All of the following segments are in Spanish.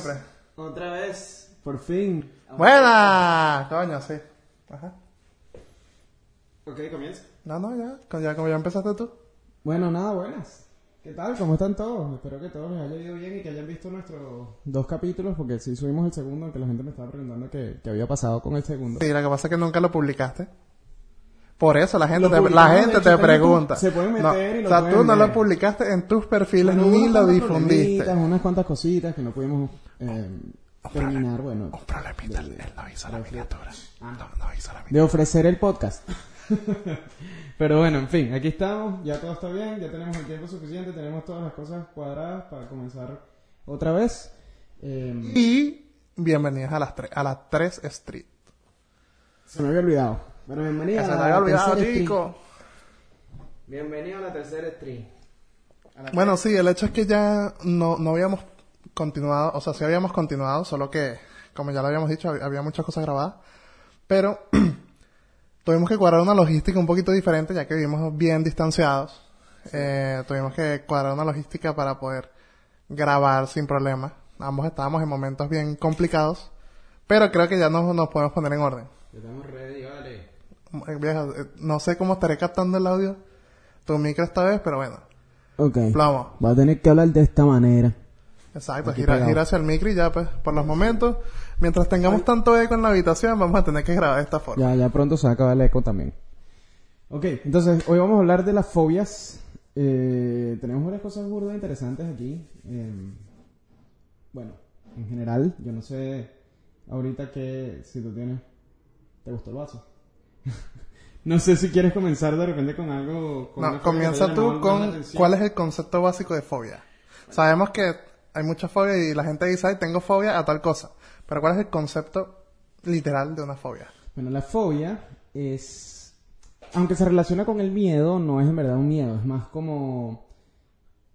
siempre. Otra vez, por fin. ¡Buena! Coño, sí. Ajá. Ok, comienza. No, no, ya. Como ya empezaste tú. Bueno, nada, buenas. ¿Qué tal? ¿Cómo están todos? Espero que todos les haya ido bien y que hayan visto nuestros dos capítulos, porque sí subimos el segundo, aunque la gente me estaba preguntando qué, qué había pasado con el segundo. Sí, lo que pasa es que nunca lo publicaste. Por eso la gente te, la gente te pregunta. Se pueden No, meter y lo o sea, tú no ver. lo publicaste en tus perfiles Bueno, ni lo difundiste. Unas cuantas cositas que no pudimos eh, terminar, bueno, Un problemita, él, él no hizo la miniatura. Ah. No, no hizo la miniatura. de ofrecer el podcast. Pero bueno, en fin, aquí estamos, ya todo está bien, ya tenemos el tiempo suficiente, tenemos todas las cosas cuadradas para comenzar otra vez. Eh, Y bienvenidos a las, tre- a las 3 Street. se me había olvidado. Bueno, bienvenido se la había olvidado, chico. Bienvenido a la tercera la Bueno, sí, el hecho es que ya no, no habíamos continuado, o sea, sí habíamos continuado, solo que, como ya lo habíamos dicho, hab- había muchas cosas grabadas, pero tuvimos que cuadrar una logística un poquito diferente, ya que vivimos bien distanciados. Eh, tuvimos que cuadrar una logística para poder grabar sin problema. Ambos estábamos en momentos bien complicados, pero creo que ya nos, nos podemos poner en orden. Estamos ready, vale. Eh, viejo, eh, no sé cómo estaré captando el audio, tu micro esta vez, pero bueno, Ok. plomo. Va a tener que hablar de esta manera. Exacto, gira, gira hacia el micro y ya, pues, por los momentos, mientras tengamos tanto eco en la habitación, vamos a tener que grabar de esta forma. Ya, ya pronto se va a acabar el eco también. Ok, entonces hoy vamos a hablar de las fobias. Eh, tenemos varias cosas burdas interesantes aquí. Eh, bueno, en general, yo no sé ahorita que si tú tienes... ¿Te gustó el vaso? no sé si quieres comenzar de repente con algo... con No, comienza tú con cuál es el concepto básico de fobia. Sabemos que hay mucha fobia y la gente dice, ay, tengo fobia a tal cosa. Pero ¿cuál es el concepto literal de una fobia? Bueno, la fobia es... Aunque se relaciona con el miedo, no es en verdad un miedo, es más como...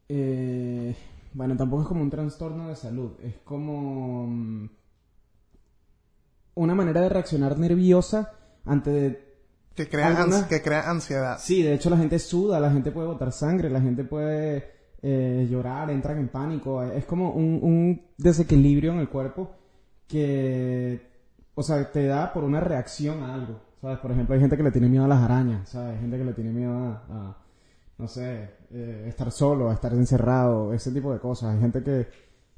eh, bueno, tampoco es como un trastorno de salud, es como... mm, Una manera de reaccionar nerviosa ante... de- Que crea, que crea ansiedad. Sí, de hecho la gente suda, la gente puede botar sangre, la gente puede eh, llorar, entran en pánico. Es como un, un desequilibrio en el cuerpo que, o sea, te da por una reacción a algo. ¿Sabes? Por ejemplo, hay gente que le tiene miedo a las arañas, ¿sabes? Hay gente que le tiene miedo a, a, no sé, eh, estar solo, a estar encerrado, ese tipo de cosas. Hay gente que,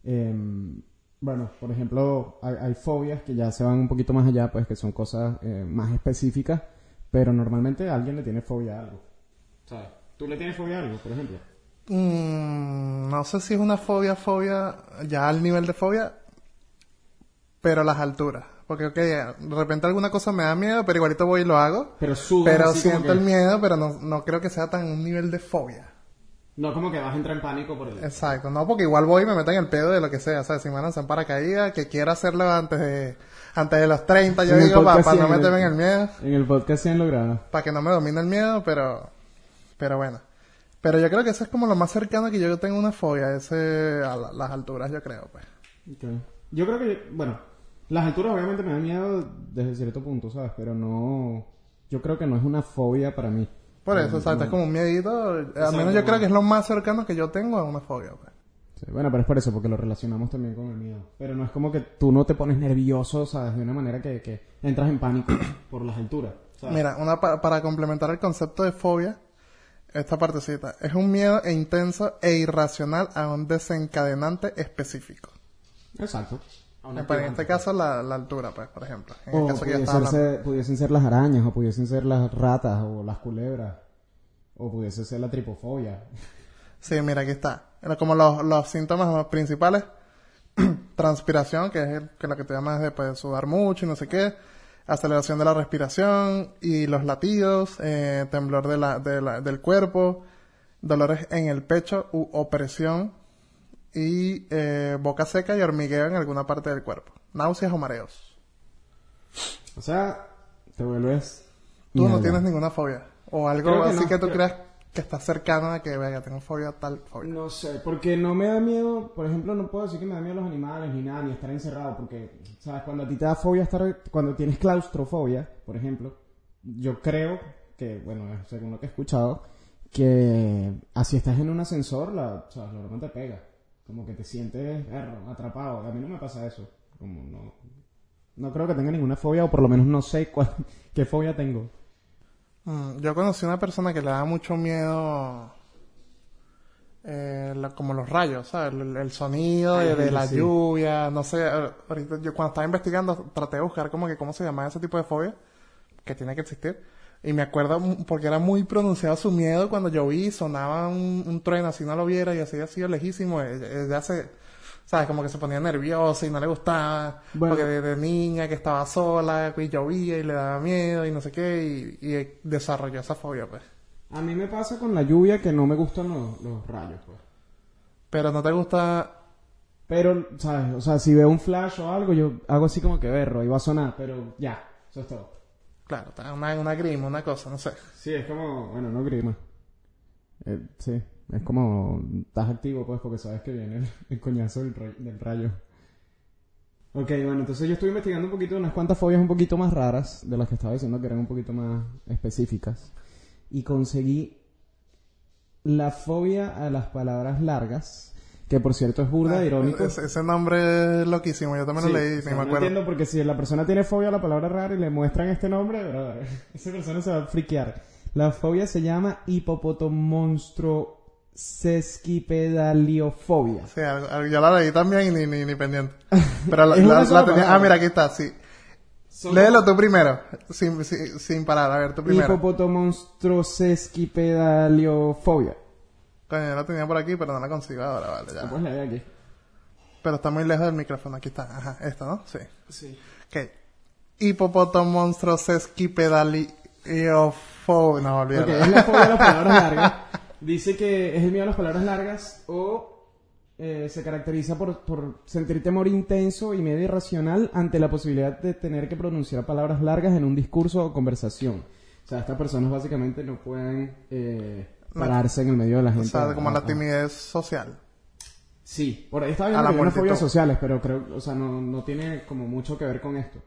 em, bueno, por ejemplo, hay, hay fobias que ya se van un poquito más allá, pues que son cosas eh, más específicas, pero normalmente alguien le tiene fobia a algo. ¿Sabes? ¿Tú le tienes fobia a algo, por ejemplo? Mm, no sé si es una fobia, fobia, ya al nivel de fobia, pero las alturas. Porque, ok, de repente alguna cosa me da miedo, pero igualito voy y lo hago. Pero sudas Pero así como siento que- el miedo, pero no, no creo que sea tan un nivel de fobia. No como que vas a entrar en pánico por el... Exacto, no, porque igual voy y me meto en el pedo de lo que sea, ¿sabes? Si me lanzan paracaídas, que quiero hacerlo antes de, antes de los 30, yo En digo, para no meterme en el miedo, En el podcast sí han logrado. para que no me domine el miedo, pero, pero bueno. Pero yo creo que eso es como lo más cercano que yo tengo una fobia, ese, a la- las alturas, yo creo, pues. Yo creo que, bueno, las alturas obviamente me dan miedo desde cierto punto, ¿sabes? Pero no... Yo creo que no es una fobia para mí. Por eso, exacto, es como un miedito, al menos yo creo que es lo más cercano que yo tengo a una fobia, pues. Sí, bueno, pero es por eso, porque lo relacionamos también con el miedo. Pero no es como que tú no te pones nervioso, ¿sabes? De una manera que, que entras en pánico por las alturas. ¿sabes? Mira, una pa- para complementar el concepto de fobia, esta partecita, es un miedo e intenso e irracional a un desencadenante específico. Exacto. Pero en este caso la, la altura, pues, por ejemplo. En el caso pudiese ser- pudiesen ser las arañas, o pudiesen ser las ratas, o las culebras, o pudiese ser la tripofobia. Sí, mira, aquí está. Como los, los síntomas principales, transpiración, que es el, que lo que te llamas de pues, sudar mucho y no sé qué, aceleración de la respiración y los latidos, eh, temblor de la, de la- del cuerpo, dolores en el pecho u opresión y eh, boca seca y hormigueo en alguna parte del cuerpo, náuseas o mareos. O sea, te vuelves... Tú no tienes ninguna fobia. O algo que así no, que tú creo- creas que está cercano a que, vea, tengo fobia tal fobia. No sé, porque no me da miedo, por ejemplo, no puedo decir que me da miedo los animales ni nada, ni estar encerrado, porque, ¿sabes? Cuando a ti te da fobia estar, cuando tienes claustrofobia, por ejemplo, yo creo que, bueno, según lo que he escuchado, que así estás en un ascensor, la, sea, la te pega. como que te sientes atrapado. A mí no me pasa eso. Como no, no creo que tenga ninguna fobia, o por lo menos no sé cuál, qué fobia tengo. Mm, yo conocí una persona que le da mucho miedo eh, la- como los rayos, ¿sabes? El, el sonido Ay, de, la sí. lluvia, no sé, eh, ahorita yo cuando estaba investigando traté de buscar como que cómo se llamaba ese tipo de fobia que tiene que existir y me acuerdo porque era muy pronunciado su miedo cuando lloví, sonaba un, un trueno así no lo viera y así así lejísimo, eh, ella se, ¿sabes? Como que se ponía nerviosa y no le gustaba, Bueno. porque de, de niña que estaba sola y llovía y le daba miedo y no sé qué y, y desarrolló esa fobia pues. A mí me pasa con la lluvia que no me gustan los, los rayos, pues. Pero no te gusta Pero, ¿sabes? O sea, si veo un flash o algo, yo hago así como que berro y va a sonar, pero ya, eso es todo. Claro, una, una grima, una cosa, no sé. Sí, es como, bueno, no grima. Eh, sí, es como, estás activo pues porque sabes que viene el, el coñazo del, del rayo. Ok, bueno, entonces yo estuve investigando un poquito unas cuantas fobias un poquito más raras de las que estaba diciendo que eran un poquito más específicas. Y conseguí la fobia a las palabras largas, que por cierto es burda, Ah, irónico. Ese, ese nombre es loquísimo, yo también Sí, lo leí, o ni sea, me no acuerdo. entiendo porque si la persona tiene fobia a la palabra rara y le muestran este nombre, brother, esa persona se va a friquear. La fobia se llama hipopotomonstro sesquipedaliofobia. Sí, yo la leí también y ni, ni, ni pendiente. Pero la, la- la tenía... Ah, mira, aquí está, sí. Léelo tú primero, sin, sin, sin parar, a ver, tú primero. Hipopotomonstro sesquipedaliofobia. Coño, yo la tenía por aquí, pero no la consigo ahora, vale, La ya. puedes leer aquí. Pero está muy lejos del micrófono, aquí está. Ajá, esta, ¿no? Sí. Sí. Ok. Hipopotomonstros esquipedaliofobia. No, Ok, olvídalo. es la fobia a las palabras largas. Dice que es el miedo a las palabras largas o eh, se caracteriza por, por sentir temor intenso y medio irracional ante la posibilidad de tener que pronunciar palabras largas en un discurso o conversación. O sea, estas personas básicamente no pueden eh, pararse en el medio de la O gente. sea, como la timidez social. Sí, por ahí estaba viendo que unas fobias sociales, pero creo, o sea, no, no tiene como mucho que ver con esto.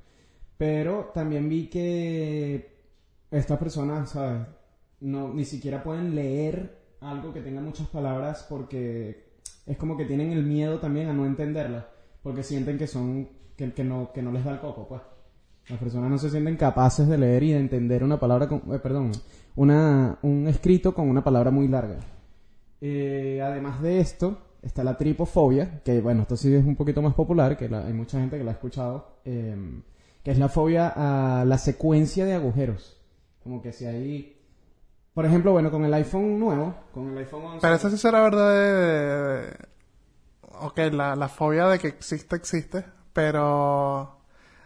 Pero también vi que estas personas, ¿sabes? No, ni siquiera pueden leer algo que tenga muchas palabras porque es como que tienen el miedo también a no entenderlas, porque sienten que son, que, que no, que no les da el coco, pues. Las personas no se sienten capaces de leer y de entender una palabra, con, eh, perdón, una, un escrito con una palabra muy larga. Eh, además de esto, está la tripofobia, que bueno, esto sí es un poquito más popular, que la- hay mucha gente que la ha escuchado, eh, que es la fobia a la secuencia de agujeros. Como que si hay... Por ejemplo, bueno, con el iPhone nuevo, con el iPhone 11... Pero eso sí será verdad de... Ok, la, la fobia de que existe, existe, pero...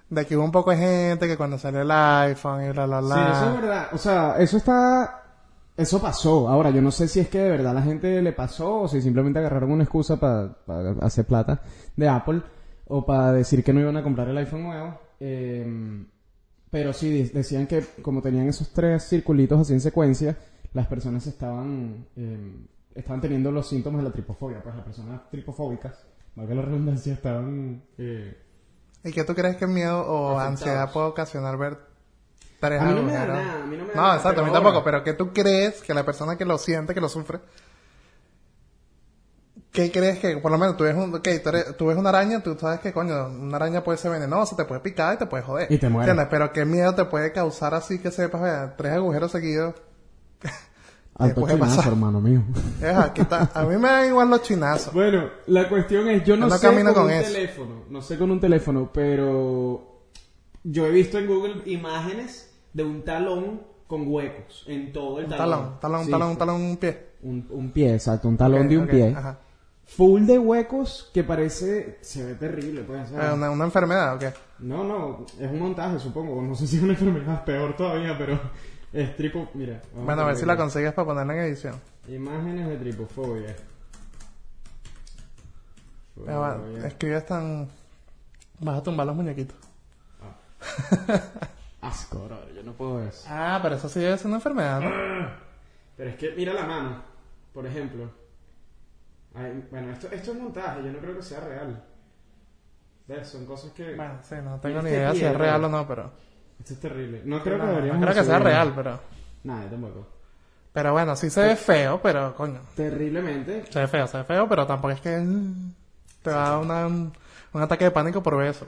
De que hubo un poco de gente que cuando salió el iPhone y bla, bla, bla... Sí, eso es verdad. O sea, eso está... Eso pasó. Ahora, yo no sé si es que de verdad la gente le pasó o si simplemente agarraron una excusa para hacer plata de Apple o para decir que no iban a comprar el iPhone nuevo. Eh, pero sí, de- decían que como tenían esos tres circulitos así en secuencia, las personas estaban, eh, estaban teniendo los síntomas de la tripofobia. Pues las personas tripofóbicas, valga la redundancia, estaban... eh, ¿Y qué tú crees que miedo o Afectados. ansiedad puede ocasionar ver tres A mí no me da agujeros? nada, a mí no me da No, nada, exacto, a mí tampoco, pero ¿qué tú crees que la persona que lo siente, que lo sufre, ¿qué crees que, por lo menos tú ves, un, ok, tú, eres- tú ves una araña, tú sabes que, coño, una araña puede ser venenosa, te puede picar y te puede joder. Y te muere. ¿Entiendes? Pero ¿qué miedo te puede causar así que sepas, vea, tres agujeros seguidos? Alto chinazo, hermano mío. Aquí está. A mí me dan igual los chinazos. Bueno, la cuestión es, yo no, Yo no sé camino con, con un eso. teléfono, no sé con un teléfono, pero yo he visto en Google imágenes de un talón con huecos en todo el Un talón. talón, talón, Sí, talón, sí. un talón, un pie. Un, un pie, exacto, un talón de un pie. Ajá. Full de huecos que parece, se ve terrible, pues. o sea, Eh, ¿Una, una enfermedad o qué? No, no, es un montaje, supongo. No sé si es una enfermedad peor todavía, pero es tripo, mira. vamos Bueno, a ver si la consigues para ponerla en edición. Imágenes de tripofobia. Fobia. escribes tan... Vas a tumbar los muñequitos. Asco, bro, yo no puedo eso. Ah, pero eso sí es una enfermedad, ¿no? Pero es que mira la mano, por ejemplo. Ay, bueno, esto, esto es montaje, yo no creo que sea real. ¿Ves? Son cosas que... Bueno, sí, no tengo ni idea si es real ¿no? o no, pero... Esto es terrible. No creo no, que no deberíamos... creo que sea real, pero... Nada, yo tampoco. Pero bueno, sí se ve feo, pero coño. Terriblemente. Se ve feo, se ve feo, pero tampoco es que mm, te va a dar una- un, un ataque de pánico por ver eso.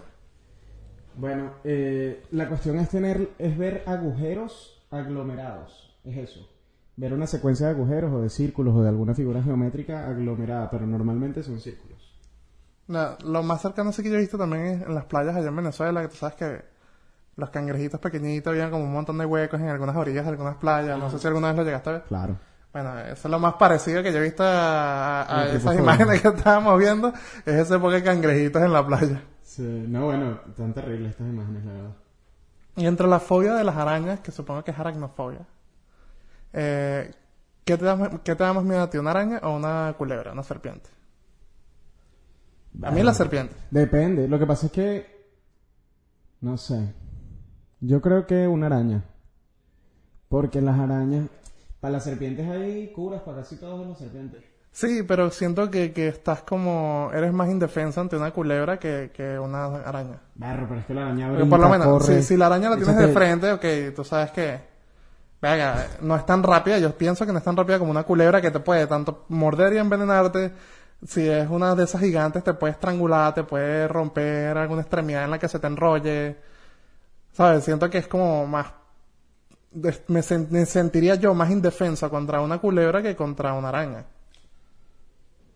Bueno, eh, la cuestión es tener, es ver agujeros aglomerados. Es eso. Ver una secuencia de agujeros o de círculos o de alguna figura geométrica aglomerada, pero normalmente son círculos. No, lo más cercano así que yo he visto también es en las playas allá en Venezuela, que tú sabes que los cangrejitos pequeñitos habían como un montón de huecos en algunas orillas de algunas playas. No sé si alguna vez lo llegaste a ver. Claro. Bueno, eso es lo más parecido que yo he visto a, esas imágenes que estábamos viendo, es ese poco de cangrejitos en la playa. Sí, no, bueno, tan terribles estas imágenes, la verdad. Y entre la fobia de las arañas, que supongo que es aracnofobia, eh, ¿qué, te da, más- ¿qué te da más miedo a ti, una araña o una culebra, una serpiente? A mí la serpiente. Depende. Lo que pasa es que. No sé. Yo creo que una araña. Porque las arañas. Para las serpientes hay curas para casi todas las serpientes. Sí, pero siento que, que estás como... Eres más indefensa ante una culebra que, que una araña. Barro, pero es que la araña por lo menos, corre. si, si la araña la tienes de frente, ok, tú sabes que... Venga, no es tan rápida, yo pienso que no es tan rápida como una culebra que te puede tanto morder y envenenarte. Si es una de esas gigantes, te puede estrangular, te puede romper alguna extremidad en la que se te enrolle. ¿Sabes? Siento que es como más... Me, sen- me sentiría yo más indefensa contra una culebra que contra una araña.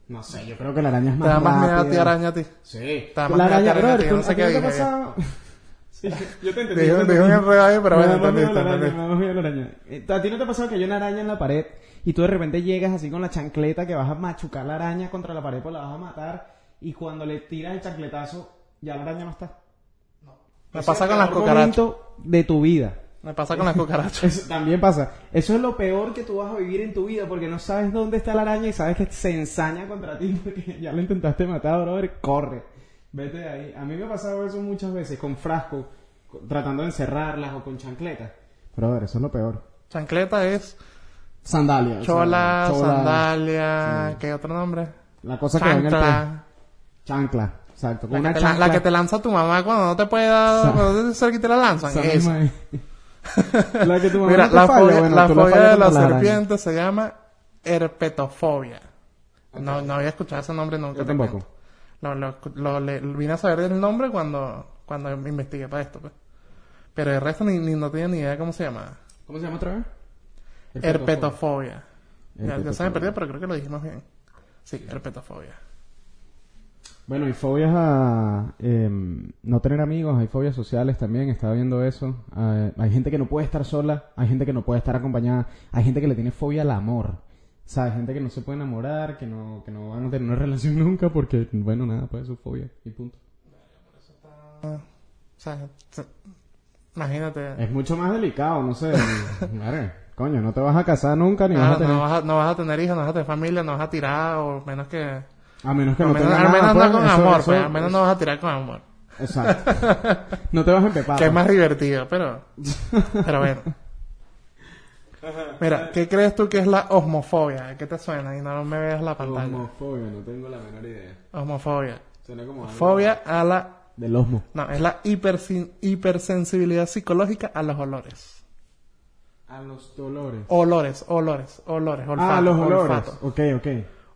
No sé, yo creo que la araña es ¿Te más da más miedo a ti araña a ti? Sí. Te da más La miedo a ti araña, a ti, brother, yo ¿tú- no sé ¿a ti qué Sí, yo te entendí. Un pero Me bueno, da más miedo entendiste, la araña, entendiste. me da más miedo la araña. Eh, ¿A ti no te ha pasado que hay una araña en la pared y tú de repente llegas así con la chancleta que vas a machucar la araña contra la pared pues la vas a matar y cuando le tiras el chancletazo ya la araña no está? Me Ese pasa es con las cucarachas. de tu vida. Me pasa con las cucarachas. Eso también pasa. Eso es lo peor que tú vas a vivir en tu vida porque no sabes dónde está la araña y sabes que se ensaña contra ti porque ya la intentaste matar, brother. Corre. Vete de ahí. A mí me ha pasado eso muchas veces con frasco, con- tratando de encerrarlas o con chancletas. Brother, eso es lo peor. Chancleta es Sandalia. chola, chola, sandalia, ¿qué otro nombre? La cosa que va en el pie. Chancla. Chancla. Exacto. Con La una que, la- chancla. la que te lanza tu mamá cuando no te puede dar, cuando te te la lanzan. esa Esa. misma es. la que tu mamá Mira, no te la falla, fobia, bueno, la fobia de la serpiente se llama herpetofobia. No, no había escuchado ese nombre nunca. Yo tampoco. Lo, lo, lo- le- vine a saber el nombre cuando, cuando me investigué para esto. Pues. Pero el resto ni, ni no tenía ni idea de cómo se llamaba. ¿Cómo se llama otra vez? Herpetofobia. Ya, ya se me perdió, pero creo que lo dijimos bien. Sí, herpetofobia. Bueno, hay fobias a em, no tener amigos, hay fobias sociales también, estaba viendo eso. Ah, hay gente que no puede estar sola, hay gente que no puede estar acompañada, hay gente que le tiene fobia al amor. Hay gente que no se puede enamorar, que no, que no van a tener una relación nunca porque, bueno, nada, pues es su fobia y punto. O sea, se- imagínate. Es mucho más delicado, no sé. Madre, coño, no te vas a casar nunca ni vas a tener... no, vas a, no vas a tener hijos, no vas a tener familia, no vas a tirar, o menos que... A menos que al no menos, tengas al nada, menos no pues, con eso- amor, eso- pues, al menos no vas a tirar con amor. Exacto. no te vas a empepar. Que es más divertido, pero... Pero bueno. Mira, ¿qué crees tú que es la osmofobia? ¿Qué te suena? Y no me veas la pantalla. Homofobia, no tengo la menor idea. Osmofobia. Suena como algo Fobia a la... Del osmo. No, es la hipersin- hipersensibilidad psicológica a los olores. A los dolores. Olores, olores, olores, olfato, ah, los olores. olfato, Ok, ok.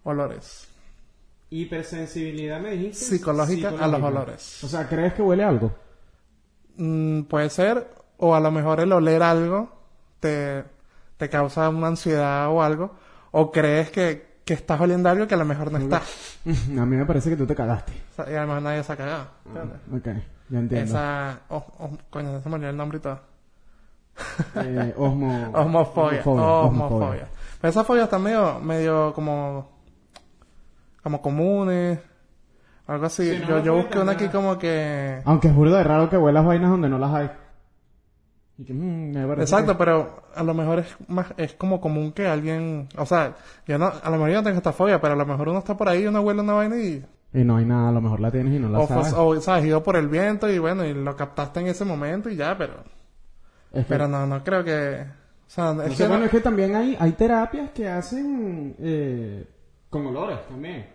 olores. Hipersensibilidad, me dijiste. Psicológica a los olores. O sea, ¿crees que huele algo? Mm, puede ser, o a lo mejor el oler algo te, te causa una ansiedad o algo, o crees que, que estás oliendo algo que a lo mejor no está. A mí me parece que tú te cagaste. O sea, y a lo mejor nadie se ha cagado. ¿entiendes? Ok, ya entiendo. Esa, oh, oh, coño, se me olvidó el nombre y todo. Eh, osmo... Osmofobia, osmofobia. Pero esas fobias están medio, medio como, como comunes, algo así. Sí, no yo yo busqué una aquí como que... Aunque es burda de raro que huelas vainas donde no las hay. Y que, mm, me parece Exacto, que- pero a lo mejor es más, es como común que alguien, o sea, yo no, a lo mejor yo no tengo esta fobia, pero a lo mejor uno está por ahí y uno huele una vaina y, Y no hay nada, a lo mejor la tienes y no la o, sabes. o, sabes, ido por el viento y bueno, y lo captaste en ese momento y ya, pero, Es que- pero no, no creo que, o sea, No es que no- bueno, es que también hay, hay terapias que hacen eh, con olores también.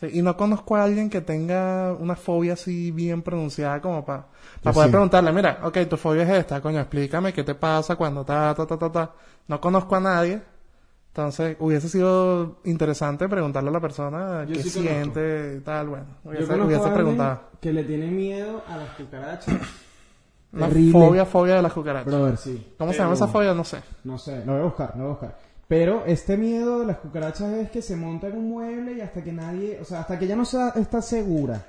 Sí, y no conozco a alguien que tenga una fobia así bien pronunciada como para, Yo para poder sí. preguntarle, mira, ok, tu fobia es esta, coño, explícame qué te pasa cuando ta, ta, ta, ta, ta. No conozco a nadie, Entonces, hubiese sido interesante preguntarle a la persona Yo qué sí siente y tal, bueno. Yo Hubiese, conozco hubiese preguntado. que le tiene miedo a las cucarachas. Una Terrible. fobia, fobia de las cucarachas. Brother, sí. ¿Cómo se llama esa fobia? No sé. No sé, lo voy a buscar, lo voy a buscar. Pero este miedo de las cucarachas es que se monta en un mueble y hasta que nadie, o sea, hasta que ella no sea- está segura.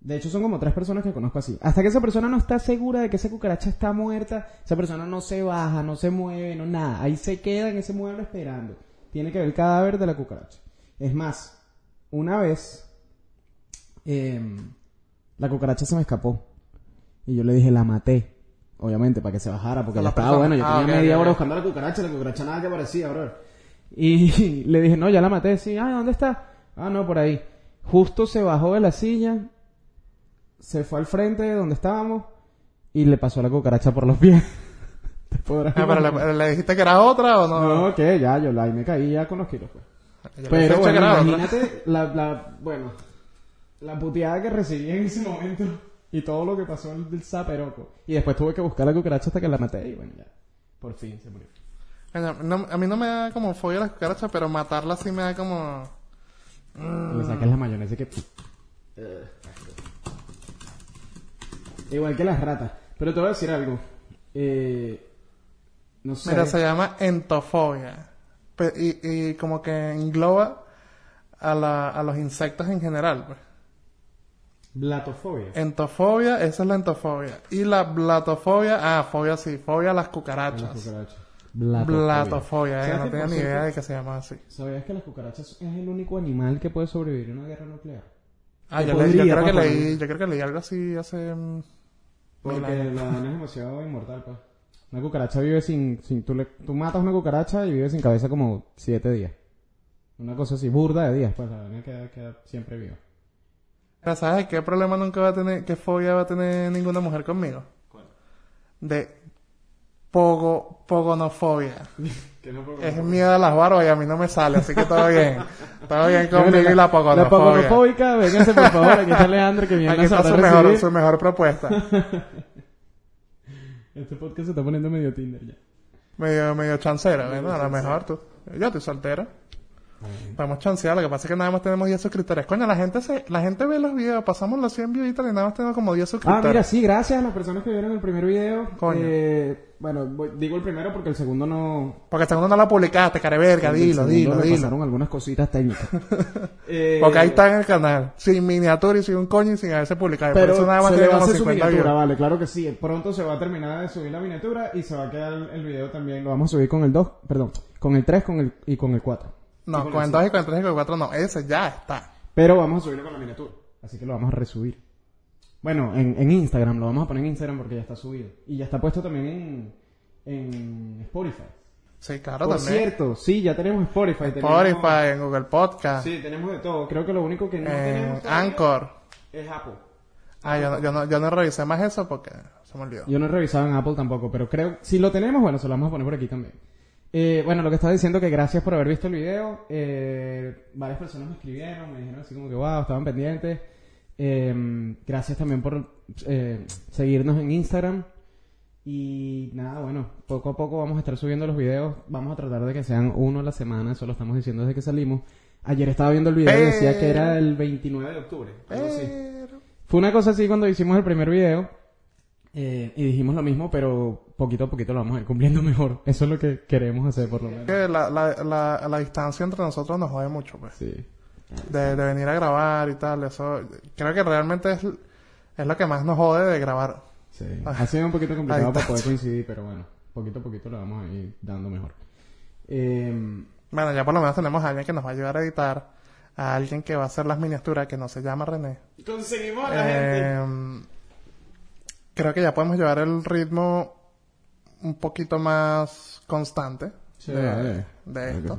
De hecho, son como tres personas que conozco así. Hasta que esa persona no está segura de que esa cucaracha está muerta, esa persona no se baja, no se mueve, no nada. Ahí se queda en ese mueble esperando. Tiene que ver el cadáver de la cucaracha. Es más, una vez, em, la cucaracha se me escapó. Y yo le dije, la maté. Obviamente, para que se bajara, porque la estaba bueno. Yo Ah, tenía ok, media hora buscando la cucaracha, la cucaracha nada que aparecía, bro. Y le dije, no, ya la maté. Sí, ah, ¿dónde está? Ah, no, por ahí. Justo se bajó de la silla, se fue al frente de donde estábamos y le pasó la cucaracha por los pies. Te podrás Ah, pero le, le dijiste que era otra o no? No, que ya, yo la, ahí me caí ya con los kilos, pues. Yo Pero bueno, imagínate la, la, bueno, la puteada que recibí en ese momento y todo lo que pasó el del zaperoco. Y después tuve que buscar la cucaracha hasta que la maté y bueno, ya. Por fin se murió. No- a mí no me da como fobia las cucarachas, pero matarla sí me da como... Le saques la mayonesa que... Igual que las ratas. Pero te voy a decir algo. Eh, no sé. Mira, se llama entofobia. Y, y como que engloba a, la, a los insectos en general. Pues. Blatofobia. Entofobia, esa es la entofobia. Y la blatofobia, ah, fobia sí, fobia a las Las cucarachas. cucarachas. Blatofobia, eh, ¿Sabes no tenía ni cierto, idea de que se llamaba así. ¿Sabías que las cucarachas es el único animal que puede sobrevivir en una guerra nuclear? Ah, yo, leí- yo podría, creo que papá. leí, yo creo que leí algo así hace... mm, Porque la vaina es demasiado inmortal, pues. Una cucaracha vive sin... sin tú, le, tú matas una cucaracha y vive sin cabeza como siete días. Una cosa así, burda de días, pues la vaina queda, queda siempre viva. ¿Sabes qué problema nunca va a tener, qué fobia va a tener ninguna mujer conmigo? De pogo, pogonofobia. No puedo- Es miedo a las barbas y a mí no me sale, así que todo bien. todo bien conmigo y la La pogonofobia. pogonofóbica, vénganse por favor, aquí está Leandro que viene Aquí a está su mejor, recibir. su mejor propuesta. Este podcast se está poniendo medio Tinder ya. medio, medio chancera, bueno, a lo mejor tú. Yo estoy soltero. Podemos chancear, lo que pasa es que nada más tenemos 10 suscriptores. Coño, la gente se, la gente ve los videos, pasamos los 100 views y nada más tenemos como 10 Ah, suscriptores. mira, sí, gracias a las personas que vieron el primer video. Coño. Eh, bueno, voy- digo el primero porque el segundo no... Porque el segundo no lo publicaste, careverga, dilo, dilo, dilo. pasaron algunas cositas técnicas. Eh, Porque ahí está en el canal, sin miniatura y sin un coño y sin haberse publicado. Pero Por eso nada más se le va a como hacer su 50 miniatura, vale, claro que sí. Pronto se va a terminar de subir la miniatura y se va a quedar el video también. Lo vamos a subir con el 2, perdón, con el 3 con el, y con el 4. No, con el 2 y con el 3 y con el 4 no, ese ya está. Pero vamos a subirlo con la miniatura. Así que lo vamos a resubir. Bueno, en, en Instagram, lo vamos a poner en Instagram porque ya está subido. Y ya está puesto también en, en Spotify. Sí, claro, Por también. cierto, sí, ya tenemos Spotify. tenemos- Spotify, en Google Podcast, Sí, tenemos de todo. Creo que lo único que no en tenemos Anchor. es Apple. Ah, yo, no- yo, no, yo no revisé más eso porque se me olvidó. Yo no he revisado en Apple tampoco, pero creo, si lo tenemos, bueno, se lo vamos a poner por aquí también. Eh, bueno, lo que estaba diciendo que gracias por haber visto el video. Eh, varias personas me escribieron, me dijeron así como que wow, estaban pendientes. Eh, gracias también por eh, seguirnos en Instagram. Y nada, bueno, poco a poco vamos a estar subiendo los videos. Vamos a tratar de que sean uno a la semana, eso lo estamos diciendo desde que salimos. Ayer estaba viendo el video y decía que era el 29 de octubre. algo así. Pero... Fue una cosa así cuando hicimos el primer video eh, y dijimos lo mismo, pero poquito a poquito lo vamos a ir cumpliendo mejor. Eso es lo que queremos hacer por lo menos. Que la, la, la, la distancia entre nosotros nos jode mucho, pues. Sí. De, de venir a grabar y tal, eso... Creo que realmente es, es lo que más nos jode de grabar. Sí. Ha sido un poquito complicado para poder coincidir, pero bueno, poquito a poquito lo vamos a ir dando mejor. Eh, Bueno, ya por lo menos tenemos a alguien que nos va a ayudar a editar, a alguien que va a hacer las miniaturas, que no se llama René. conseguimos Eh, creo que ya podemos llevar el ritmo un poquito más constante Sí, de, vale. esto.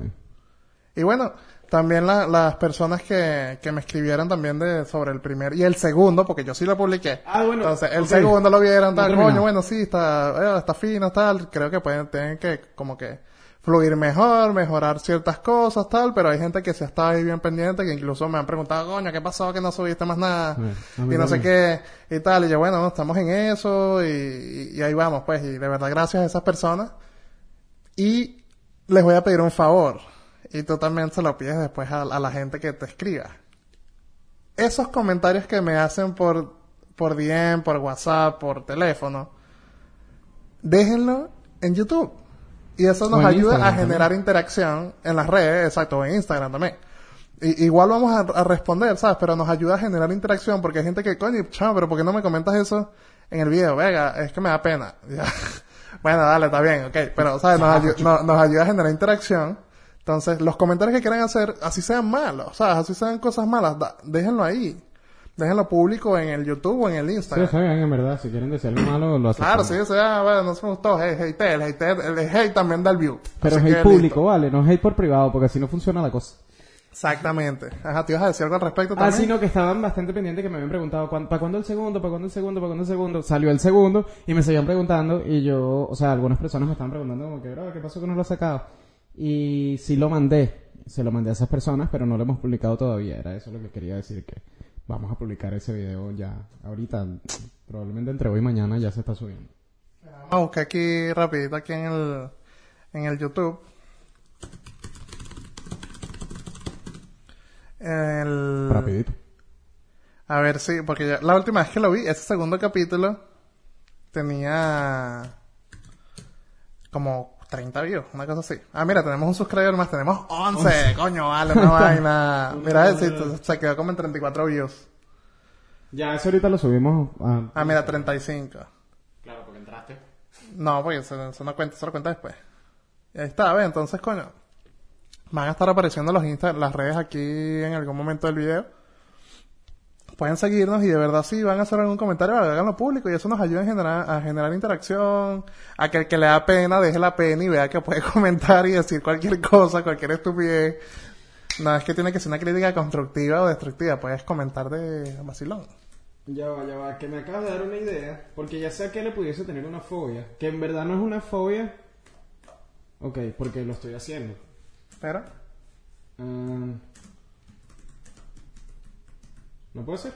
Y bueno, también la- las personas que, que me escribieron también de sobre el primer y el segundo, porque yo sí lo publiqué. Ah, bueno, Entonces, el segundo lo vieron, tal, coño, bueno, sí, está, eh, está fino, tal. Creo que pueden, tienen que, como que, fluir mejor, mejorar ciertas cosas, tal, pero hay gente que se está ahí bien pendiente, que incluso me han preguntado, coño, ¿qué pasó que no subiste más nada? Y no sé qué, y tal, y yo, bueno, estamos en eso, y, y ahí vamos, pues, y de verdad, gracias a esas personas. Y les voy a pedir un favor. y tú también se lo pides después a, a la gente que te escriba. Esos comentarios que me hacen por, por DM, por WhatsApp, por teléfono, déjenlo en YouTube. Y eso nos ayuda a generar interacción en las redes, exacto, en Instagram también. I- igual vamos a, a responder, ¿sabes? Pero nos ayuda a generar interacción porque hay gente que, coño, chamo, pero ¿por qué no me comentas eso en el video? Venga, es que me da pena. Bueno, dale, está bien, ok. Pero, ¿sabes? Nos, ayu- no- nos ayuda a generar interacción. Entonces, los comentarios que quieran hacer, así sean malos, ¿sabes? Así sean cosas malas, déjenlo ahí. Déjenlo público en el YouTube o en el Sí, Instagram. está bien, en verdad. Si quieren decir algo malo, lo hacen. Claro, sí, o sea, bueno, no somos todos hey, hate, el hate, el hate también da el view. Pero Así hate público, listo. vale. No hate por privado, porque así no funciona la cosa. Exactamente. Ajá, ¿te ibas a decir algo al respecto Ah, también? sí, no, que estaban bastante pendientes que me habían preguntado ¿para cuándo el segundo? ¿Para cuándo el segundo? ¿Para cuándo el segundo? Salió el segundo y me seguían preguntando y yo, o sea, algunas personas me estaban preguntando como que, bro, ¿qué pasó que no lo has sacado? Y sí lo mandé, se lo mandé a esas personas, pero no lo hemos publicado todavía. Era eso lo que quería decir, que vamos a publicar ese video ya ahorita, probablemente entre hoy y mañana ya se está subiendo. Vamos a buscar aquí rapidito aquí en el, en el YouTube. El... Rapidito. A ver, sí, porque ya- la última vez que lo vi, ese segundo capítulo tenía como 30 views, una cosa así. Ah, mira, tenemos un subscriber más, tenemos 11, coño, vale, una vaina. Mira, sí, se quedó como en 34 views. Ya, eso ahorita lo subimos a... Ah, mira, 35. Claro, porque entraste. No, porque eso, eso no cuenta, eso lo cuenta después. Y ahí está, ¿ves? Entonces, coño, van a estar apareciendo los Insta, las redes aquí en algún momento del video. Pueden seguirnos y de verdad si van a hacer algún comentario, háganlo público y eso nos ayuda a generar, a generar interacción, a que el que le da pena deje la pena y vea que puede comentar y decir cualquier cosa, cualquier estupidez. No es que tiene que ser una crítica constructiva o destructiva, puedes comentar de vacilón. Ya va, ya va, que me acabas de dar una idea, porque ya sé a qué le pudiese tener una fobia, que en verdad no es una fobia. Ok, porque lo estoy haciendo. Pero, Ah, ¿No puede ser?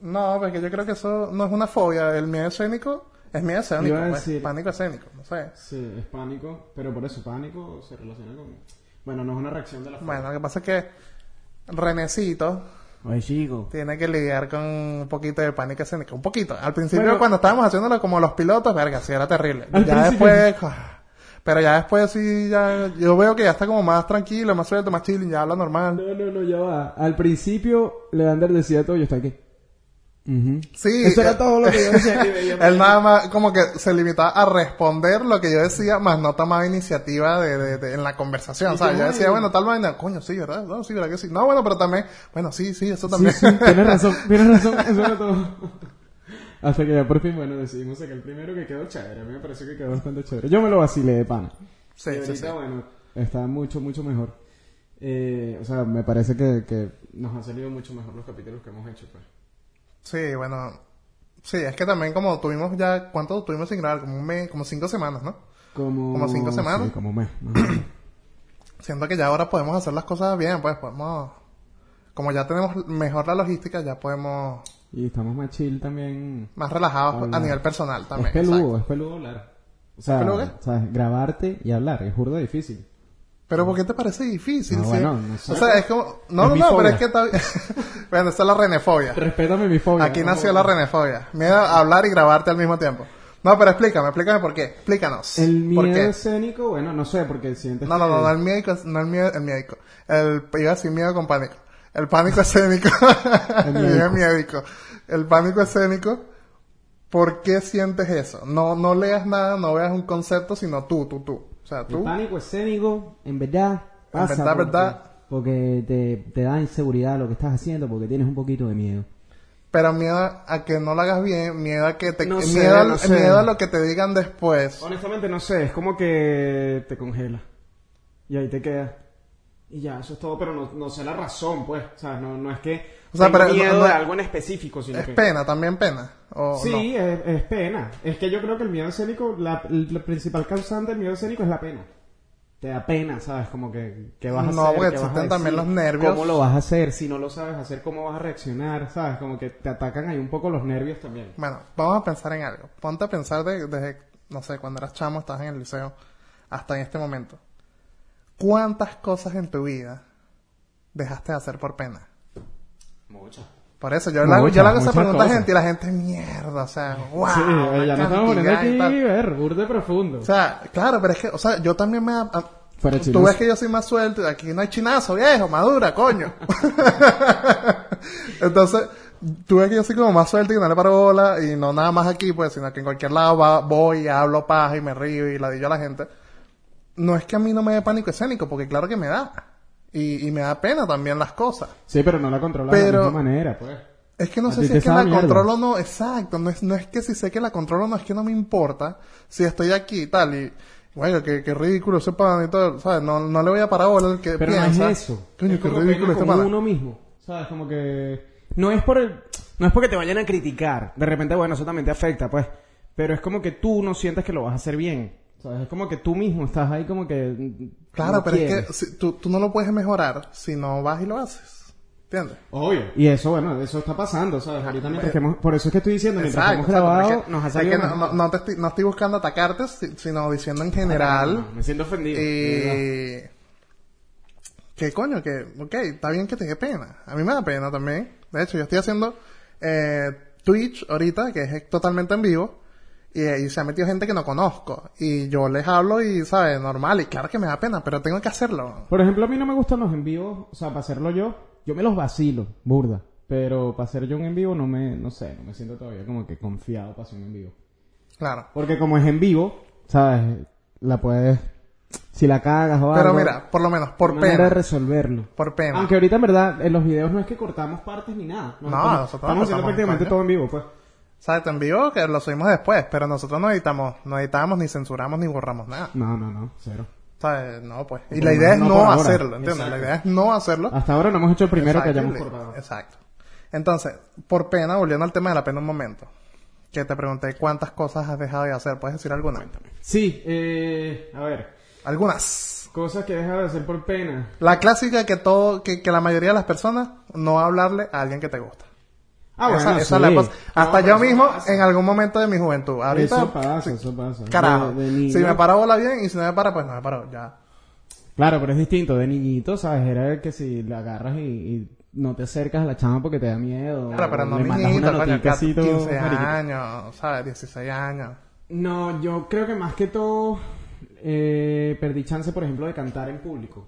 no, porque yo creo que eso no es una fobia, el miedo escénico es miedo escénico, Iba a pues, decir- pánico escénico, no sé. Sí, es pánico, pero por eso pánico se relaciona con... Bueno, no es una reacción de la fobia. Bueno, lo que pasa es que Renecito Ay, chico. tiene que lidiar con un poquito de pánico escénico. Un poquito. Al principio, cuando estábamos haciéndolo como los pilotos, verga, sí era terrible. Al ya principio. después, pero ya después sí, ya, yo veo que ya está como más tranquilo, más suelto, más chilling, ya habla normal. No, no, no, ya va. Al principio, Leander decía todo, yo estaba aquí. Sí. Eso era eh, todo lo que yo decía. Él nada más como que se limitaba a responder lo que yo decía, más no tomaba iniciativa de, de- de- en la conversación. Y O sea, que yo decía, bueno. tal vaina, coño, sí, ¿verdad? No, sí, ¿verdad que sí? No, bueno, pero también, bueno, sí, sí, eso Sí, también. sí, tienes razón, tienes razón, eso era todo. Hasta que ya por fin, bueno, decidimos sacar el primero que quedó chévere. A mí me pareció que quedó bastante chévere. Yo me lo vacilé de pana. Sí, y sí, ahorita, sí. bueno, está mucho, mucho mejor. Eh, o sea, me parece que, que nos han salido mucho mejor los capítulos que hemos hecho, pues. Sí, bueno. Sí, es que también como tuvimos ya, ¿cuánto tuvimos sin grabar? Como un mes, como cinco semanas, ¿no? Como... ¿Como cinco semanas? Sí, como un mes. Siento que ya ahora podemos hacer las cosas bien, pues podemos... Como ya tenemos mejor la logística, ya podemos... y estamos más chill también. Más relajados Hablar. a nivel personal también. es peludo, exacto. es peludo hablar. O sea, peludo qué? o sea, grabarte y hablar, es burda difícil. Pero ¿por qué te parece difícil? Ah, sí? bueno, no sé. O sea, es como... No, Es no, no, pero es que está bueno, esta es la renefobia. Respétame mi fobia. Aquí nació la renefobia. Miedo a hablar y grabarte al mismo tiempo. No, pero explícame, explícame por qué. Explícanos. El ¿Por miedo escénico, bueno, no sé, porque sientes No, no, no, no, el miedo, no el miedo, el miedo. El, iba a decir miedo con pánico. El pánico escénico. El el. El pánico escénico. ¿Por qué sientes eso? No, no leas nada, no veas un concepto, sino tú, tú, tú. O sea, El tú. pánico escénico, en verdad, pasa verdad, porque, verdad. porque te, te da inseguridad lo que estás haciendo, porque tienes un poquito de miedo. Pero miedo a que no lo hagas bien, miedo a que te, No sé, miedo, a- no sé. miedo a lo que te digan después. Honestamente no sé, es como que te congela. Y ahí te quedas. Y ya, eso es todo, pero no, no sé la razón, pues. O sea, no, no es que O sea, tengo pero no- miedo no- de algo en específico, sino Es que... pena, también pena. O Sí, no. es, es pena. Es que yo creo que el miedo escénico, la, la principal causante del miedo escénico es la pena. Te da pena, ¿sabes? Como que, ¿qué vas a No, hacer? porque ¿Qué vas a existen también los nervios. ¿Cómo lo vas a hacer? Si no lo sabes hacer, ¿cómo vas a reaccionar? ¿Sabes? Como que te atacan ahí un poco los nervios también. Bueno, vamos a pensar en algo. Ponte a pensar de- desde, no sé, cuando eras chamo, estabas en el liceo, hasta en este momento. ¿Cuántas cosas en tu vida dejaste de hacer por pena? Muchas. Por eso, yo, le hago- yo Muchas, le hago esa pregunta a cosas. gente y la gente, mierda, o sea, wow. sí, ya nos estamos poniendo aquí, ver, burde profundo. O sea, claro, pero es que, o sea, yo también me... a- tú ves que yo soy más suelto, y aquí no hay chinazo, viejo, madura, coño. Entonces, tú ves que yo soy como más suelto y no le paro bola, y no nada más aquí, pues, sino que en cualquier lado va- voy, hablo paja y me río y la digo a la gente. No es que a mí no me dé pánico escénico, porque claro que me da. Y, y me da pena también las cosas. Sí, pero no la controlas de la misma manera, pues. Es que no sé si es que la mierda. controlo o no, exacto, no es, no es que si sé que la controlo o no, es que no me importa si estoy aquí y tal, y bueno, qué, qué ridículo ese pan y todo, ¿sabes? No, no le voy a parar bola al que Pero piensa. no es eso. Coño, es qué como ridículo este pana. uno mismo. ¿Sabes? Como que... No es por el... No es porque te vayan a criticar. De repente, bueno, eso también te afecta, pues. Pero es como que tú no sientes que lo vas a hacer bien. ¿Sabes? Es como que tú mismo estás ahí como que... Claro, pero es que si- tú, tú no lo puedes mejorar si no vas y lo haces. ¿Entiendes? Obvio. Y eso, bueno, eso está pasando, ¿sabes? Ahorita mientras que hemos... Por eso es que estoy diciendo, mientras Exacto, hemos grabado, exacto, porque nos ha es que no, no- no te estoy, no estoy buscando atacarte, si- sino diciendo en general. No, me siento ofendido. Y... Que coño, que, ok, está bien que te dé pena. A mí me da pena también. De hecho, yo estoy haciendo eh, Twitch ahorita, que es totalmente en vivo, y, y se ha metido gente que no conozco. Y yo les hablo y, ¿sabes? Normal, y claro que me da pena, pero tengo que hacerlo. Por ejemplo, a mí no me gustan los en vivos, o sea, para hacerlo yo, yo me los vacilo, burda. Pero para hacer yo un en vivo no me, no sé, no me siento todavía como que confiado para hacer un en vivo. Claro. Porque como es en vivo, ¿sabes? La puedes, si la cagas o Pero algo, mira, por lo menos, por de pena. resolverlo. Por pena. Aunque ahorita en verdad, en los videos no es que cortamos partes ni nada. No, estamos, nosotros estamos haciendo prácticamente todo en vivo, pues. ¿Sabes? En vivo que lo subimos después, pero nosotros no editamos, no editamos, ni censuramos, ni borramos nada. No, no, no, cero. ¿Sabes? No, pues. Y la idea es no hacerlo, ¿entiendes? La Exacto. idea es no hacerlo. Hasta ahora no hemos hecho el primero que Exacto, hayamos cortado. Exacto. Entonces, por pena, volviendo al tema de la pena un momento, que te pregunté cuántas cosas has dejado de hacer, ¿puedes decir alguna? Sí, eh, a ver, Algunas. cosas que he dejado de hacer por pena. La clásica que todo, que, que la mayoría de las personas no hablarle a alguien que te gusta. Ah, bueno, esa, esa sí. la. No, Hasta yo mismo, pasa. en algún momento de mi juventud. Ahorita, Eso pasa, eso pasa. carajo. De- de niño. si me para bola bien y si no me para, pues no me paro. Ya. Claro, pero es distinto. De niñito, ¿sabes? Era que si la agarras y, y no te acercas a la chama porque te da miedo. Claro, pero no niñito, coño, notica así todo 15 mariquita. años, ¿sabes? 16 años. No, yo creo que más que todo eh, perdí chance, por ejemplo, de cantar en público.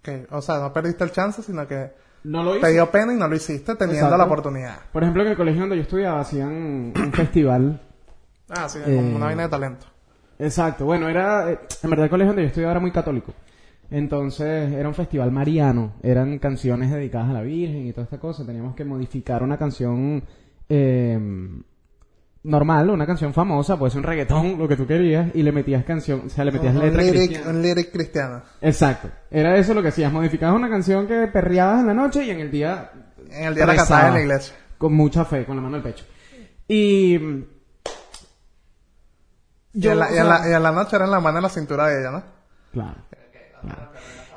Ok, O sea, no perdiste el chance, sino que No lo hice. te dio pena y no lo hiciste teniendo Exacto. la oportunidad. Por ejemplo, en el colegio donde yo estudiaba hacían un festival. Ah, sí, Eh, como una vaina de talento. Exacto. Bueno, era... eh, en verdad el colegio donde yo estudiaba era muy católico. Entonces era un festival mariano. Eran canciones dedicadas a la Virgen y toda esta cosa. Teníamos que modificar una canción eh, normal, una canción famosa, puede ser un reggaetón, lo que tú querías, y le metías canción, o sea, le metías un, letra lyric, cristiana. un lyric cristiano. Exacto. Era eso lo que hacías. Modificabas una canción que perreabas en la noche y en el día En el día de la cantada en la iglesia. Con mucha fe, con la mano al pecho. Y... mm, y, en la, o y en la- y en la noche era en la mano en la cintura de ella, ¿no? Claro. claro.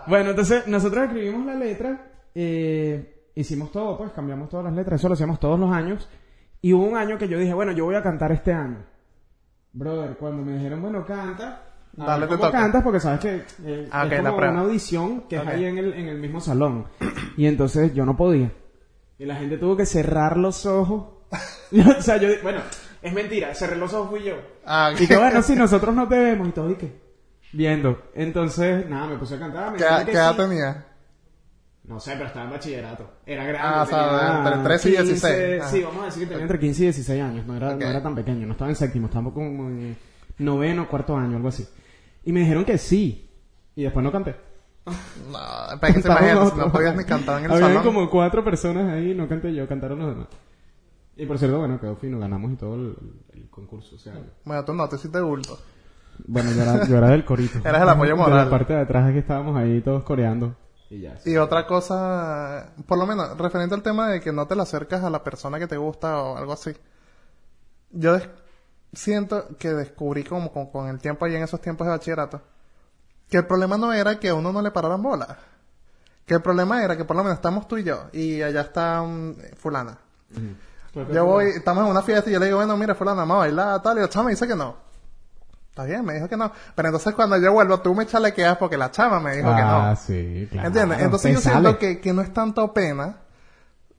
Bueno, entonces nosotros escribimos la letra, eh, hicimos todo, pues cambiamos todas las letras, eso lo hacíamos todos los años. Y hubo un año que yo dije, bueno, yo voy a cantar este año. Brother, cuando me dijeron, bueno, canta, a Dale, te cantas porque sabes que eh, Ah, es como prueba. una audición que es ahí en el, en el mismo salón. Y entonces yo no podía. Y la gente tuvo que cerrar los ojos. o sea, yo, bueno, es mentira, cerré los ojos fui yo. Ah, Y que bueno, si nosotros no te vemos y todo, ¿y qué? Viendo. Entonces, nada, me puse a cantar. Me ¿Qué, dijeron que qué edad sí. tenía? No sé, pero estaba en bachillerato. Era grande. Ah, o sea, entre 13 y 15, 16. Ah. Sí, vamos a decir que tenía entre 15 y 16 años. No era, Ok. no era tan pequeño. No estaba en séptimo. Estaba como en noveno, cuarto año, algo así. Y me dijeron que sí. Y después no canté. No, para que se imaginen, no podías ni cantar en el Habían salón. como cuatro personas ahí, no canté yo, cantaron los demás. Y por cierto, bueno, quedó fino, ganamos y todo el, el concurso. O sea, Bueno, tú no, te hiciste bulto. bueno, yo era, yo era del corito. Eras el apoyo De moral. la parte de atrás que estábamos ahí todos coreando. Y ya. Y otra cosa, por lo menos, referente al tema de que no te le acercas a la persona que te gusta o algo así. Yo des- siento que descubrí como con, con el tiempo ahí en esos tiempos de bachillerato, que el problema no era que a uno no le pararan bola. Que el problema era que por lo menos estamos tú y yo, y allá está um, fulana. Yo voy, estamos en una fiesta y yo le digo, bueno, mira, fulana, vamos a bailar, tal, y la chama dice que no. Está bien, me dijo que no. Pero entonces cuando yo vuelvo, tú me chalequeas porque la chama me dijo que Ah, no. sí, claro. ¿Entiendes? Entonces Te yo siento que, que no es tanto pena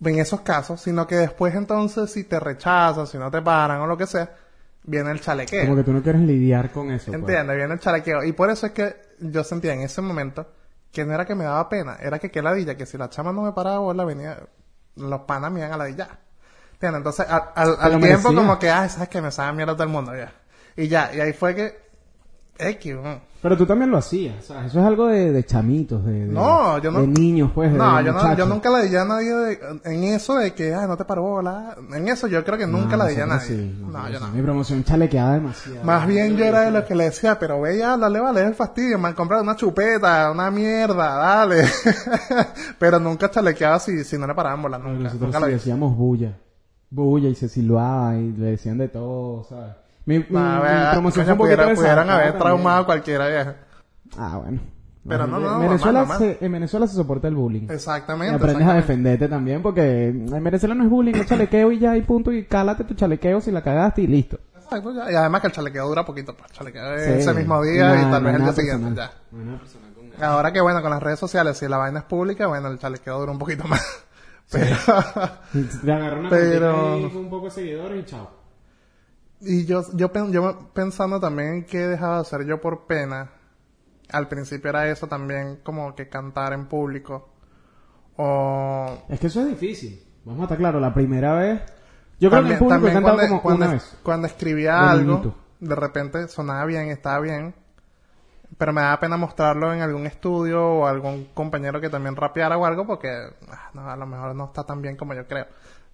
en esos casos, sino que después entonces si te rechazan, si no te paran o lo que sea, viene el chalequeo. Como que tú no quieres lidiar con eso. pues. ¿Entiendes? Viene el chalequeo. Y por eso es que yo sentía en ese momento que no era que me daba pena, era que qué ladilla, que si la chama no me paraba o la venía, los panas me iban a ladillar. ¿Entiendes? Entonces al, al, tiempo merecía. como que, ah, sabes que me sabe mierda todo el mundo ya. Y ya, y ahí fue que, X, ¿no? Pero tú también lo hacías, o sea, eso es algo de, de chamitos, de, de- No, yo no- de niños, pues, de No, yo, no, yo nunca la dije a nadie de- en eso de que, ah, no te paró bola. En eso yo creo que nunca No, la dije a nadie. sí, no, nosotros yo no. Mi promoción chalequeaba demasiado. Más bien yo era de los que le decía, pero ve ya, dale, vale, es el fastidio, me han comprado una chupeta, una mierda, dale. pero nunca chalequeaba si, si no le paraban bola, nunca. nosotros Nunca sí hice. decíamos bulla. Bulla y se silbaba y le decían de todo, ¿sabes? Mi, mi, promoción fue un poquito pudiera- pudieran haber también. traumado a cualquiera vieja. Ah, bueno. Pero no, En no, Venezuela normal, normal. Se, en Venezuela se soporta el bullying. Exactamente. Y aprendes a defenderte también porque en Venezuela no es bullying, es chalequeo y ya y punto y cálate tu chalequeo si la cagaste y listo. Exacto, ya. Y además que el chalequeo dura poquito, pues. Chalequeo Sí. ese mismo día y tal vez el día siguiente, ya. Ahora que bueno, con las redes sociales, si la vaina es pública, bueno, el chalequeo dura un poquito más. Pero, Te agarró una Pero- con un poco de seguidores y chao. Y yo, yo, yo pensando también en qué dejaba de hacer yo por pena, al principio era eso también, como que cantar en público. O Es que eso es difícil. Vamos a estar claro, la primera vez. Yo creo que en también, público he también cantado cuando, como cuando, una vez. cuando escribía De algo, de repente sonaba bien, estaba bien, pero me daba pena mostrarlo en algún estudio o algún compañero que también rapeara o algo porque ah, no, a lo mejor no está tan bien como yo creo.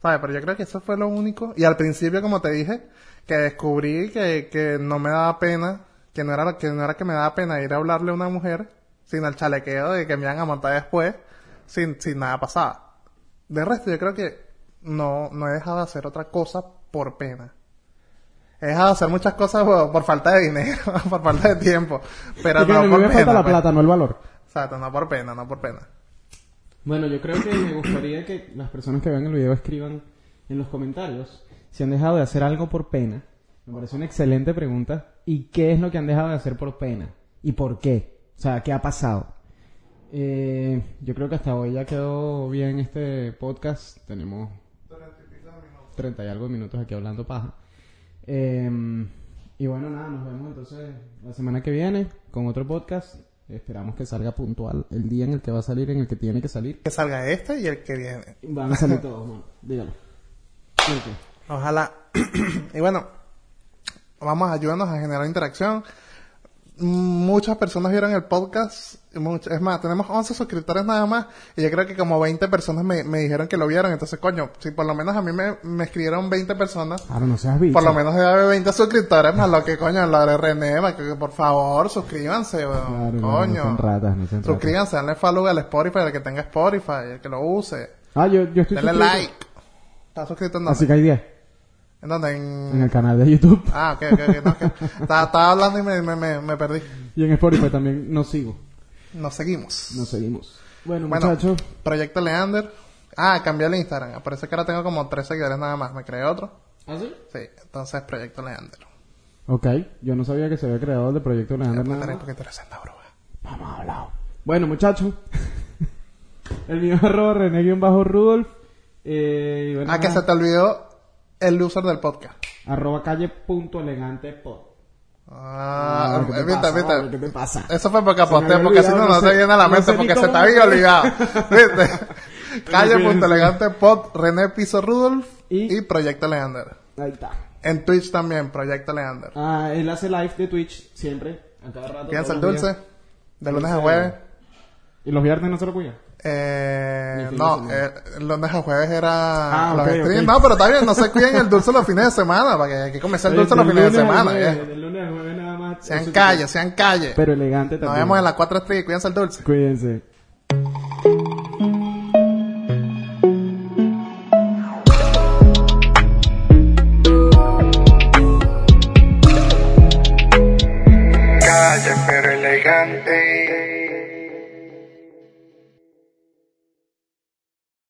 ¿Sabes? Pero yo creo que eso fue lo único. Y al principio, como te dije, que descubrí que, que no me daba pena, que no era que no era que me daba pena ir a hablarle a una mujer sin el chalequeo de que me iban a montar después, sin, sin nada pasaba. De resto, yo creo que no, no he dejado de hacer otra cosa por pena. He dejado de hacer muchas cosas por, por falta de dinero, por falta de tiempo, pero no por pena. falta la pues. plata, no el valor. Exacto, no por pena, no por pena. Bueno, yo creo que me gustaría que las personas que vean el video escriban en los comentarios si han dejado de hacer algo por pena. Me parece una excelente pregunta. ¿Y qué es lo que han dejado de hacer por pena? ¿Y por qué? O sea, ¿qué ha pasado? Eh, yo creo que hasta hoy ya quedó bien este podcast. Tenemos 30 y algo minutos aquí hablando paja. Eh, y bueno, nada, nos vemos entonces la semana que viene con otro podcast. Esperamos que salga puntual el día en el que va a salir, en el que tiene que salir. Que salga este y el que viene. Van a salir todos, mano. Dígalo. Ojalá. y bueno, vamos a ayudarnos a generar interacción. Muchas personas vieron el podcast. much- es más, tenemos 11 suscriptores nada más. Y yo creo que como 20 personas me, me dijeron que lo vieron. Entonces, coño, si por lo menos a mí me, me escribieron 20 personas, Claro, no seas bicho. por lo menos debe haber 20 suscriptores más lo que coño, la de René, que por favor suscríbanse, weón. Claro, coño. no ratas, suscríbanse, denle follow al Spotify, el que tenga Spotify, el que lo use. Ah, yo, yo estoy Denle suscrito. like. ¿Estás suscrito? Así que hay 10 ¿En dónde? en En... el canal de YouTube. Ah, ok, ok, ok. no, ok. estaba, estaba hablando y me, me, me, me perdí. Y en Spotify también nos sigo. Nos seguimos. Nos seguimos. Bueno, Bueno, muchachos. Proyecto Leander. Ah, cambié el Instagram. Parece que ahora tengo como tres seguidores nada más. Me creé otro. ¿Ah, sí? Sí, entonces Proyecto Leander. Ok. Yo no sabía que se había creado el de Proyecto Leander nada Porque más. tú eres anda, bro. Vamos a hablar. Bueno, muchachos. el mío es arroba René-Rudolf. Eh, bueno, Ah, que nada, se te olvidó el user del podcast. Arroba calle punto elegante pod. Ah, ¿qué te viste, pasa, viste. hombre? ¿Qué te pasa? Eso fue porque aposté, porque si no, no se viene a la mente, porque se te había olvidado. ¿Viste? Calle punto elegante pod, René Piso Rudolf Y- y, Proyecto Leander. Ahí está. En Twitch también, Proyecto Leander. Ah, él hace live de Twitch siempre. A cada rato. Piensa el dulce. días. De lunes a jueves. ¿Y los viernes no se lo cuida? Eh, no, eh, lunes a jueves era ah, los okay, streams. Okay. No, pero está bien, no se cuiden el dulce los fines de semana, para que hay que comenzar el dulce los fines de semana. Jueves, ¿eh? lunes a jueves nada más. Sean calle, sean calle. Pero elegante también. Nos vemos en las 4 estrellas, cuídense el dulce. Cuídense. Calle, pero elegante.